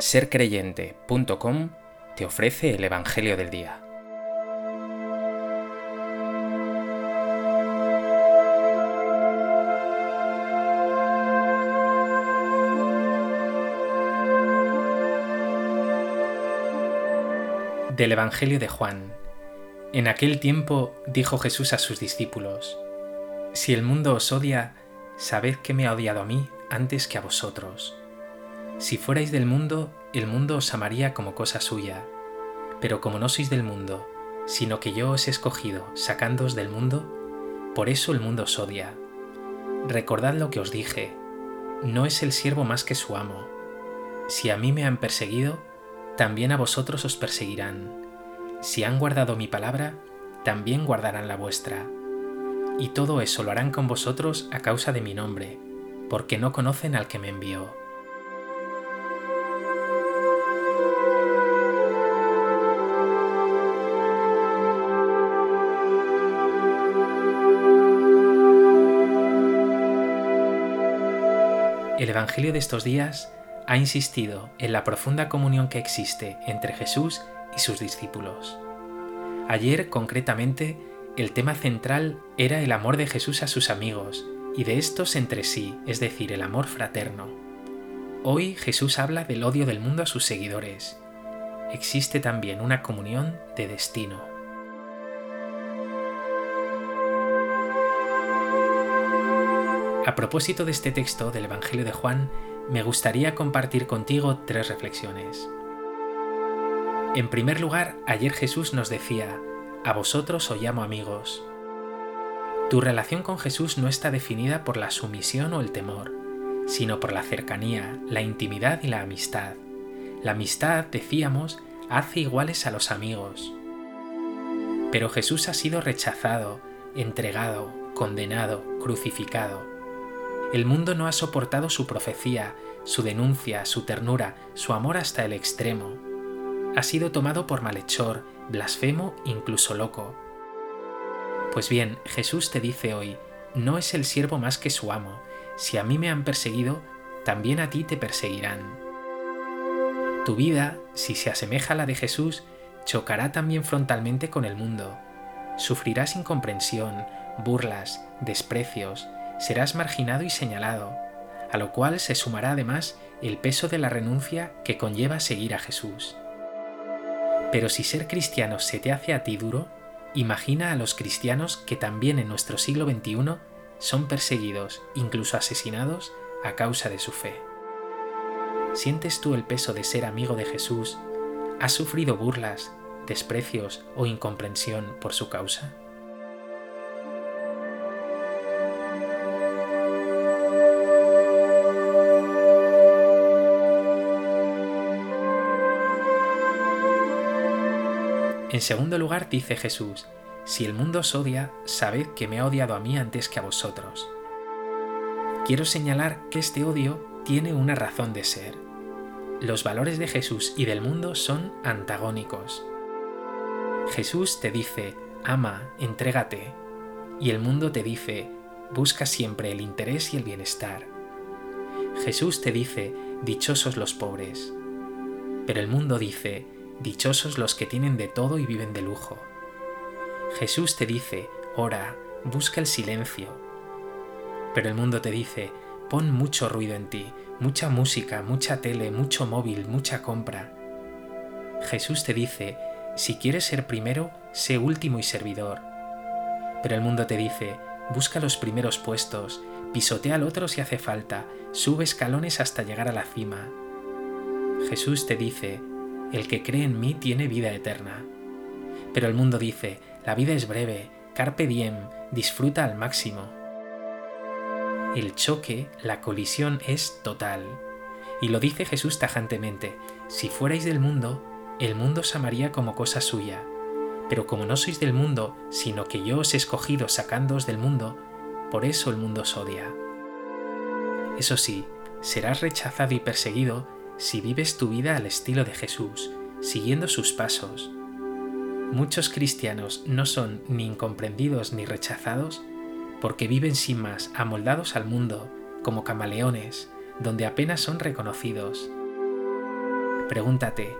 sercreyente.com te ofrece el Evangelio del Día. Del Evangelio de Juan. En aquel tiempo dijo Jesús a sus discípulos, Si el mundo os odia, sabed que me ha odiado a mí antes que a vosotros. Si fuerais del mundo, el mundo os amaría como cosa suya, pero como no sois del mundo, sino que yo os he escogido sacándoos del mundo, por eso el mundo os odia. Recordad lo que os dije, no es el siervo más que su amo. Si a mí me han perseguido, también a vosotros os perseguirán. Si han guardado mi palabra, también guardarán la vuestra. Y todo eso lo harán con vosotros a causa de mi nombre, porque no conocen al que me envió. El Evangelio de estos días ha insistido en la profunda comunión que existe entre Jesús y sus discípulos. Ayer, concretamente, el tema central era el amor de Jesús a sus amigos y de estos entre sí, es decir, el amor fraterno. Hoy Jesús habla del odio del mundo a sus seguidores. Existe también una comunión de destino. A propósito de este texto del Evangelio de Juan, me gustaría compartir contigo tres reflexiones. En primer lugar, ayer Jesús nos decía, a vosotros os llamo amigos. Tu relación con Jesús no está definida por la sumisión o el temor, sino por la cercanía, la intimidad y la amistad. La amistad, decíamos, hace iguales a los amigos. Pero Jesús ha sido rechazado, entregado, condenado, crucificado el mundo no ha soportado su profecía, su denuncia, su ternura, su amor hasta el extremo. Ha sido tomado por malhechor, blasfemo, incluso loco. Pues bien, Jesús te dice hoy, no es el siervo más que su amo. Si a mí me han perseguido, también a ti te perseguirán. Tu vida, si se asemeja a la de Jesús, chocará también frontalmente con el mundo. Sufrirás incomprensión, burlas, desprecios, serás marginado y señalado, a lo cual se sumará además el peso de la renuncia que conlleva seguir a Jesús. Pero si ser cristiano se te hace a ti duro, imagina a los cristianos que también en nuestro siglo XXI son perseguidos, incluso asesinados, a causa de su fe. ¿Sientes tú el peso de ser amigo de Jesús? ¿Has sufrido burlas, desprecios o incomprensión por su causa? En segundo lugar dice Jesús, si el mundo os odia, sabed que me ha odiado a mí antes que a vosotros. Quiero señalar que este odio tiene una razón de ser. Los valores de Jesús y del mundo son antagónicos. Jesús te dice, ama, entrégate, y el mundo te dice, busca siempre el interés y el bienestar. Jesús te dice, dichosos los pobres, pero el mundo dice, Dichosos los que tienen de todo y viven de lujo. Jesús te dice, ora, busca el silencio. Pero el mundo te dice, pon mucho ruido en ti, mucha música, mucha tele, mucho móvil, mucha compra. Jesús te dice, si quieres ser primero, sé último y servidor. Pero el mundo te dice, busca los primeros puestos, pisotea al otro si hace falta, sube escalones hasta llegar a la cima. Jesús te dice, el que cree en mí tiene vida eterna. Pero el mundo dice, la vida es breve, carpe diem, disfruta al máximo. El choque, la colisión es total. Y lo dice Jesús tajantemente, si fuerais del mundo, el mundo os amaría como cosa suya. Pero como no sois del mundo, sino que yo os he escogido sacándoos del mundo, por eso el mundo os odia. Eso sí, serás rechazado y perseguido si vives tu vida al estilo de Jesús, siguiendo sus pasos. Muchos cristianos no son ni incomprendidos ni rechazados porque viven sin más amoldados al mundo como camaleones, donde apenas son reconocidos. Pregúntate,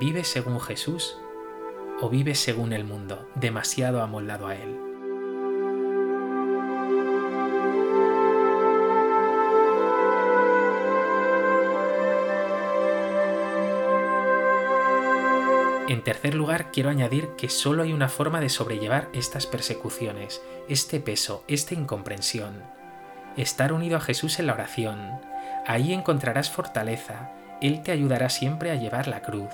¿vives según Jesús o vives según el mundo, demasiado amoldado a él? En tercer lugar, quiero añadir que solo hay una forma de sobrellevar estas persecuciones, este peso, esta incomprensión. Estar unido a Jesús en la oración. Ahí encontrarás fortaleza, Él te ayudará siempre a llevar la cruz.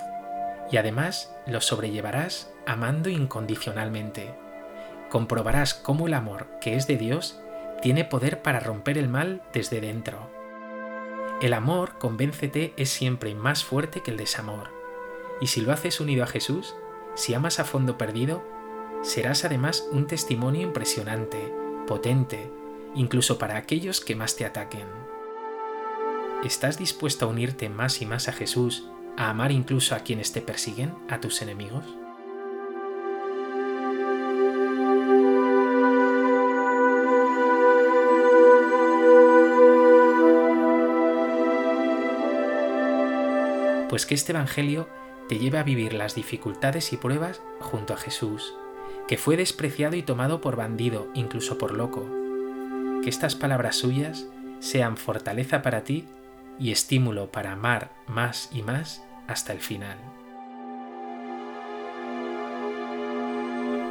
Y además lo sobrellevarás amando incondicionalmente. Comprobarás cómo el amor, que es de Dios, tiene poder para romper el mal desde dentro. El amor, convéncete, es siempre más fuerte que el desamor y si lo haces unido a Jesús, si amas a fondo perdido, serás además un testimonio impresionante, potente, incluso para aquellos que más te ataquen. ¿Estás dispuesto a unirte más y más a Jesús, a amar incluso a quienes te persiguen, a tus enemigos? Pues que este Evangelio te lleve a vivir las dificultades y pruebas junto a Jesús, que fue despreciado y tomado por bandido, incluso por loco. Que estas palabras suyas sean fortaleza para ti y estímulo para amar más y más hasta el final.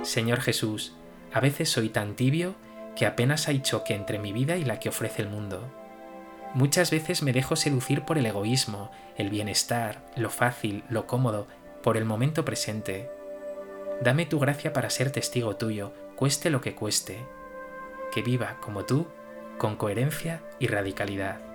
Señor Jesús, a veces soy tan tibio que apenas hay choque entre mi vida y la que ofrece el mundo. Muchas veces me dejo seducir por el egoísmo, el bienestar, lo fácil, lo cómodo, por el momento presente. Dame tu gracia para ser testigo tuyo, cueste lo que cueste. Que viva como tú, con coherencia y radicalidad.